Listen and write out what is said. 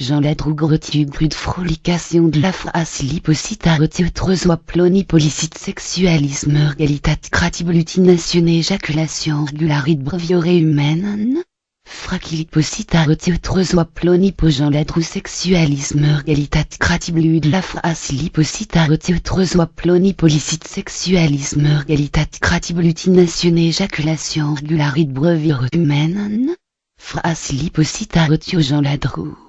Jean Ladroux grotu brut frolication de la phrase lipocyta ploni plonipolicite sexualisme regalitat cratiblutination éjaculation regularit breviore humaine. Fraciliposita ploni plonipo Jean Ladroux sexualisme regalitat cratiblu de la phrase liposita ploni plonipolicite sexualisme regalitat cratiblutination éjaculation regularit breviore humaine. Phrase liposita Jean Ladroux.